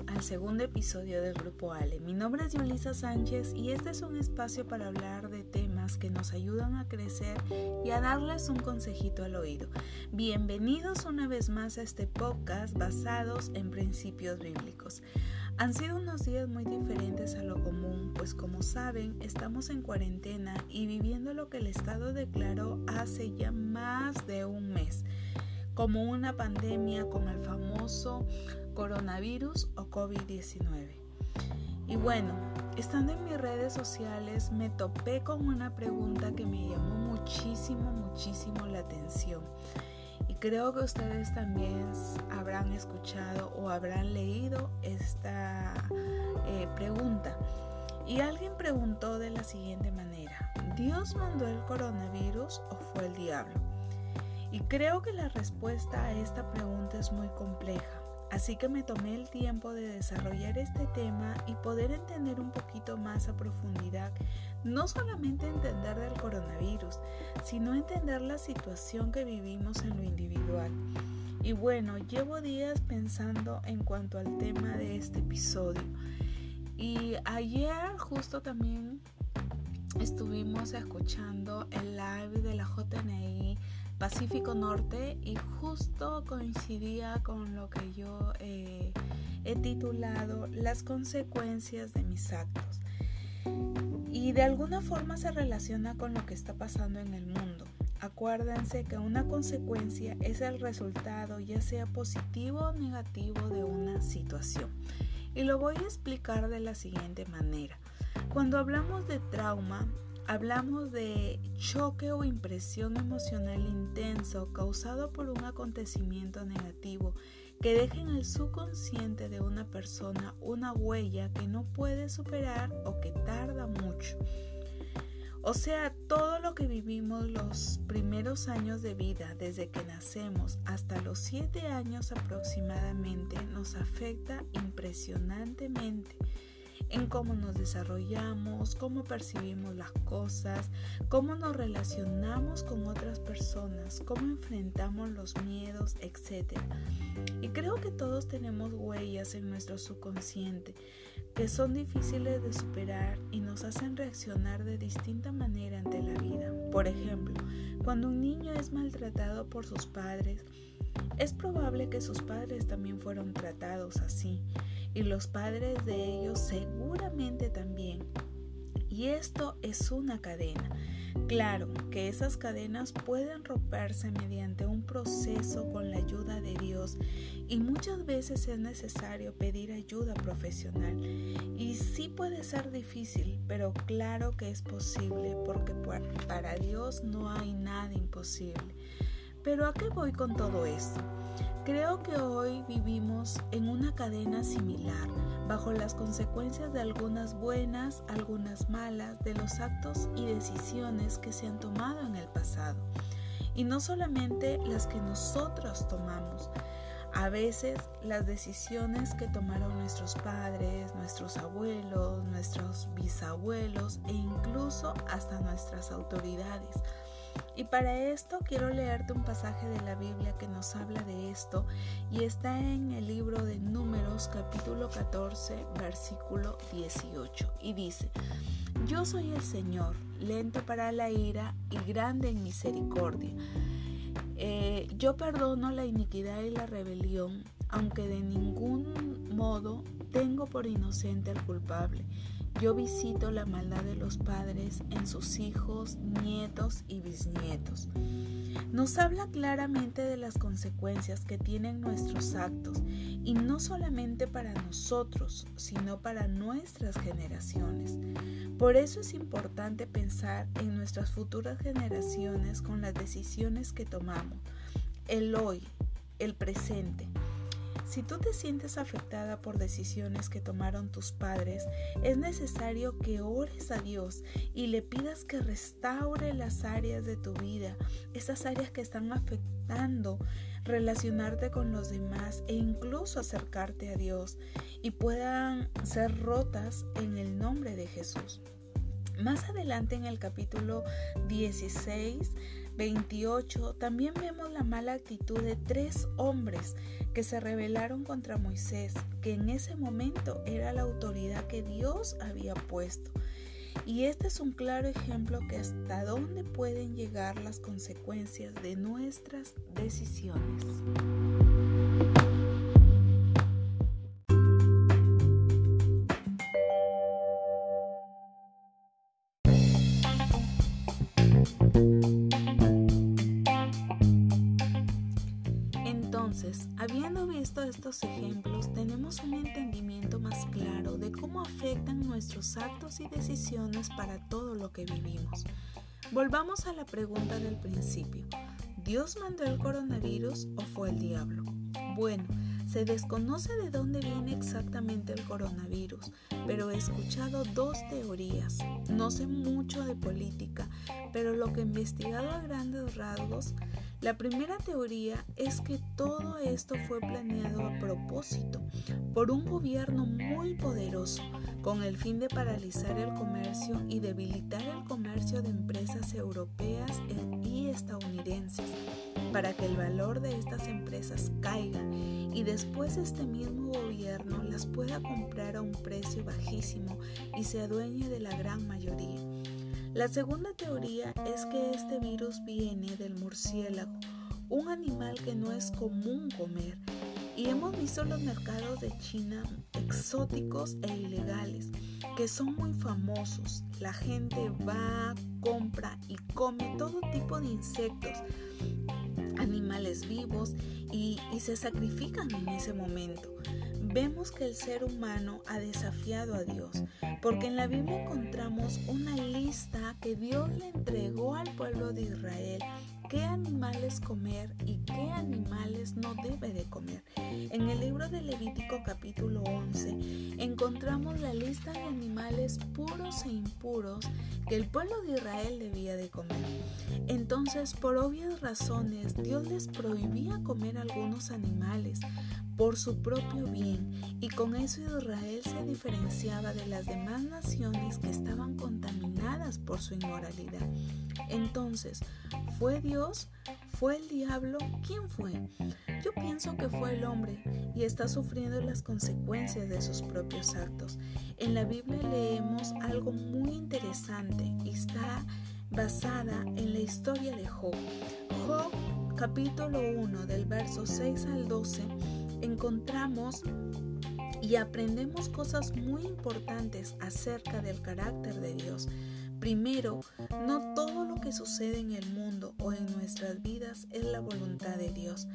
al segundo episodio del Grupo Ale. Mi nombre es Yulisa Sánchez y este es un espacio para hablar de temas que nos ayudan a crecer y a darles un consejito al oído. Bienvenidos una vez más a este podcast basados en principios bíblicos. Han sido unos días muy diferentes a lo común, pues como saben, estamos en cuarentena y viviendo lo que el Estado declaró hace ya más de un mes como una pandemia con el famoso coronavirus o COVID-19. Y bueno, estando en mis redes sociales me topé con una pregunta que me llamó muchísimo, muchísimo la atención. Y creo que ustedes también habrán escuchado o habrán leído esta eh, pregunta. Y alguien preguntó de la siguiente manera, ¿Dios mandó el coronavirus o fue el diablo? Y creo que la respuesta a esta pregunta es muy compleja. Así que me tomé el tiempo de desarrollar este tema y poder entender un poquito más a profundidad, no solamente entender del coronavirus, sino entender la situación que vivimos en lo individual. Y bueno, llevo días pensando en cuanto al tema de este episodio. Y ayer justo también estuvimos escuchando el live de la JNI Pacífico Norte y justo coincidía con lo que yo eh, he titulado las consecuencias de mis actos. Y de alguna forma se relaciona con lo que está pasando en el mundo. Acuérdense que una consecuencia es el resultado, ya sea positivo o negativo, de una situación. Y lo voy a explicar de la siguiente manera. Cuando hablamos de trauma, Hablamos de choque o impresión emocional intenso causado por un acontecimiento negativo que deja en el subconsciente de una persona una huella que no puede superar o que tarda mucho. O sea, todo lo que vivimos los primeros años de vida, desde que nacemos hasta los 7 años aproximadamente, nos afecta impresionantemente en cómo nos desarrollamos, cómo percibimos las cosas, cómo nos relacionamos con otras personas, cómo enfrentamos los miedos, etc. Y creo que todos tenemos huellas en nuestro subconsciente que son difíciles de superar y nos hacen reaccionar de distinta manera ante la vida. Por ejemplo, cuando un niño es maltratado por sus padres, es probable que sus padres también fueron tratados así y los padres de ellos seguramente también. Y esto es una cadena. Claro que esas cadenas pueden romperse mediante un proceso con la ayuda de Dios y muchas veces es necesario pedir ayuda profesional. Y sí puede ser difícil, pero claro que es posible porque para Dios no hay nada imposible. Pero ¿a qué voy con todo esto? Creo que hoy vivimos en una cadena similar, bajo las consecuencias de algunas buenas, algunas malas, de los actos y decisiones que se han tomado en el pasado. Y no solamente las que nosotros tomamos, a veces las decisiones que tomaron nuestros padres, nuestros abuelos, nuestros bisabuelos e incluso hasta nuestras autoridades y para esto quiero leerte un pasaje de la Biblia que nos habla de esto y está en el libro de Números capítulo 14 versículo 18 y dice, yo soy el Señor, lento para la ira y grande en misericordia. Eh, yo perdono la iniquidad y la rebelión, aunque de ningún modo tengo por inocente al culpable. Yo visito la maldad de los padres en sus hijos, nietos y bisnietos. Nos habla claramente de las consecuencias que tienen nuestros actos y no solamente para nosotros, sino para nuestras generaciones. Por eso es importante pensar en nuestras futuras generaciones con las decisiones que tomamos, el hoy, el presente si tú te sientes afectada por decisiones que tomaron tus padres, es necesario que ores a Dios y le pidas que restaure las áreas de tu vida, esas áreas que están afectando relacionarte con los demás e incluso acercarte a Dios y puedan ser rotas en el nombre de Jesús. Más adelante en el capítulo 16 28 también vemos la mala actitud de tres hombres que se rebelaron contra Moisés, que en ese momento era la autoridad que Dios había puesto. Y este es un claro ejemplo que hasta dónde pueden llegar las consecuencias de nuestras decisiones. Habiendo visto estos ejemplos, tenemos un entendimiento más claro de cómo afectan nuestros actos y decisiones para todo lo que vivimos. Volvamos a la pregunta del principio. ¿Dios mandó el coronavirus o fue el diablo? Bueno, se desconoce de dónde viene exactamente el coronavirus, pero he escuchado dos teorías. No sé mucho de política, pero lo que he investigado a grandes rasgos, la primera teoría es que todo esto fue planeado a propósito por un gobierno muy poderoso con el fin de paralizar el comercio y debilitar el comercio de empresas europeas y estadounidenses para que el valor de estas empresas caiga y después este mismo gobierno las pueda comprar a un precio bajísimo y se adueñe de la gran mayoría. La segunda teoría es que este virus viene del murciélago, un animal que no es común comer y hemos visto los mercados de China exóticos e ilegales que son muy famosos. La gente va, compra y come todo tipo de insectos animales vivos y, se sacrifican en ese momento. Vemos que el ser humano ha desafiado a Dios, porque en la Biblia encontramos una lista que Dios le entregó al pueblo de Israel qué animales comer y qué animales no debe de comer. En el libro de Levítico capítulo 11 encontramos la lista de animales puros e impuros que el pueblo de Israel debía de comer. Entonces, por obvias razones, Dios les prohibía comer algunos animales por su propio bien y con eso Israel se diferenciaba de las demás naciones que estaban contaminadas por su inmoralidad. Entonces, ¿fue Dios? ¿Fue el diablo? ¿Quién fue? Yo pienso que fue el hombre y está sufriendo las consecuencias de sus propios actos. En la Biblia leemos algo muy interesante y está basada en la historia de Job. Job capítulo 1 del verso 6 al 12 encontramos y aprendemos cosas muy importantes acerca del carácter de Dios. Primero, no todo lo que sucede en el mundo o en nuestras vidas es la voluntad de Dios,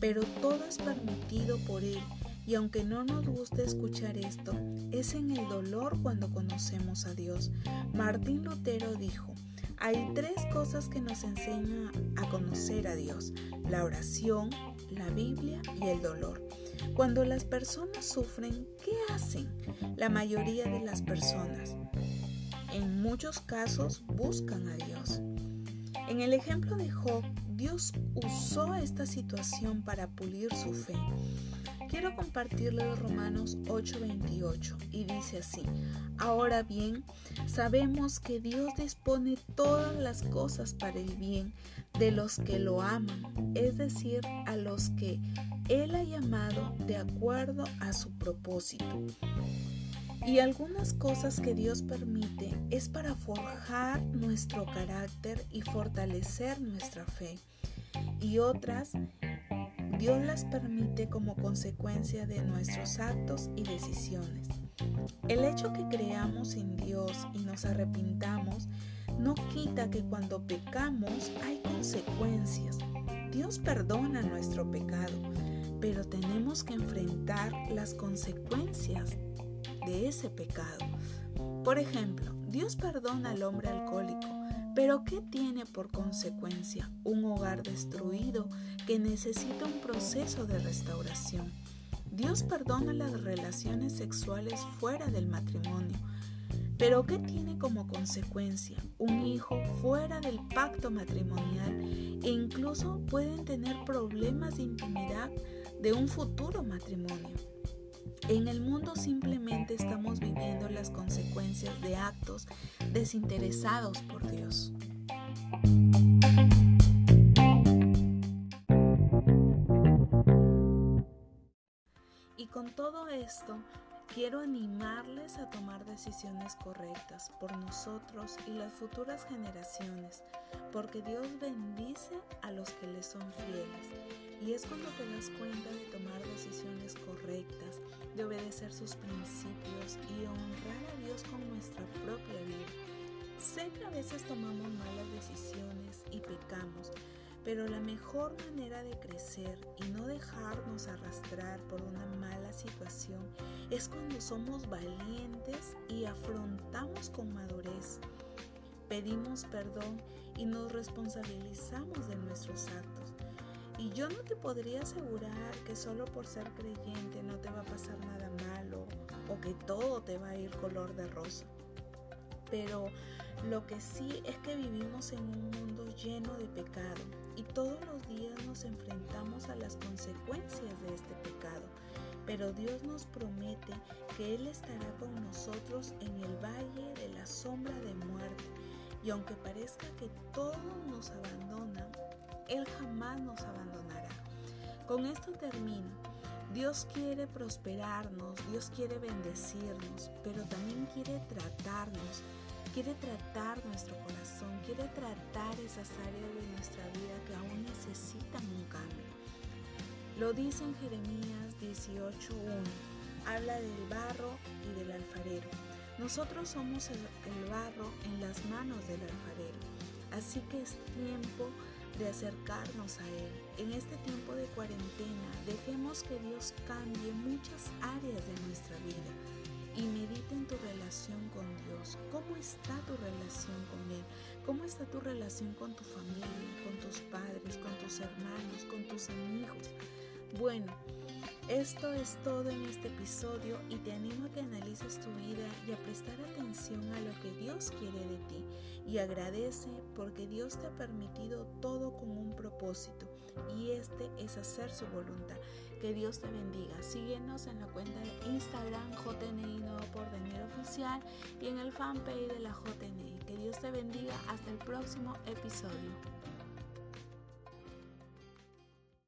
pero todo es permitido por Él. Y aunque no nos guste escuchar esto, es en el dolor cuando conocemos a Dios. Martín Lutero dijo, hay tres cosas que nos enseñan a conocer a Dios, la oración, la Biblia y el dolor. Cuando las personas sufren, ¿qué hacen? La mayoría de las personas, en muchos casos, buscan a Dios. En el ejemplo de Job, Dios usó esta situación para pulir su fe. Quiero compartirle Romanos 8:28 y dice así, ahora bien, sabemos que Dios dispone todas las cosas para el bien de los que lo aman, es decir, a los que Él ha llamado de acuerdo a su propósito. Y algunas cosas que Dios permite es para forjar nuestro carácter y fortalecer nuestra fe. Y otras Dios las permite como consecuencia de nuestros actos y decisiones. El hecho que creamos en Dios y nos arrepintamos no quita que cuando pecamos hay consecuencias. Dios perdona nuestro pecado, pero tenemos que enfrentar las consecuencias de ese pecado. Por ejemplo, Dios perdona al hombre alcohólico, pero ¿qué tiene por consecuencia un hogar destruido que necesita un proceso de restauración? Dios perdona las relaciones sexuales fuera del matrimonio, pero ¿qué tiene como consecuencia un hijo fuera del pacto matrimonial e incluso pueden tener problemas de intimidad de un futuro matrimonio? En el mundo simplemente estamos viviendo las consecuencias de actos desinteresados por Dios. Y con todo esto, quiero animarles a tomar decisiones correctas por nosotros y las futuras generaciones, porque Dios bendice a los que le son fieles y es cuando te das cuenta de tomar decisiones correctas, de obedecer sus principios y honrar a Dios con nuestra propia vida. Sé que a veces tomamos malas decisiones y pecamos, pero la mejor manera de crecer y no dejarnos arrastrar por una mala situación es cuando somos valientes y afrontamos con madurez. Pedimos perdón y nos responsabilizamos de nuestros actos. Y yo no te podría asegurar que solo por ser creyente no te va a pasar nada malo o que todo te va a ir color de rosa. Pero lo que sí es que vivimos en un mundo lleno de pecado y todos los días nos enfrentamos a las consecuencias de este pecado. Pero Dios nos promete que Él estará con nosotros en el valle de la sombra de muerte. Y aunque parezca que todos nos abandonan, Él jamás nos abandonará. Con esto termino. Dios quiere prosperarnos, Dios quiere bendecirnos, pero también quiere tratarnos quiere tratar nuestro corazón, quiere tratar esas áreas de nuestra vida que aún necesitan un cambio. Lo dice en Jeremías 18.1, habla del barro y del alfarero. Nosotros somos el, el barro en las manos del alfarero, así que es tiempo de acercarnos a Él. En este tiempo de cuarentena, dejemos que Dios cambie muchas áreas de nuestra vida y medita en tu relación con Dios. ¿Cómo está tu relación con Él? ¿Cómo está tu relación con tu familia, con tus padres, con tus hermanos, con tus amigos? Bueno, esto es todo en este episodio y te animo a que analices tu vida y a prestar atención a lo que Dios quiere de ti y agradece porque Dios te ha permitido todo con un propósito y este es hacer su voluntad. Que Dios te bendiga. Síguenos en la cuenta de Instagram JNI Nuevo Porvenir Oficial y en el fanpage de la JNI. Que Dios te bendiga. Hasta el próximo episodio.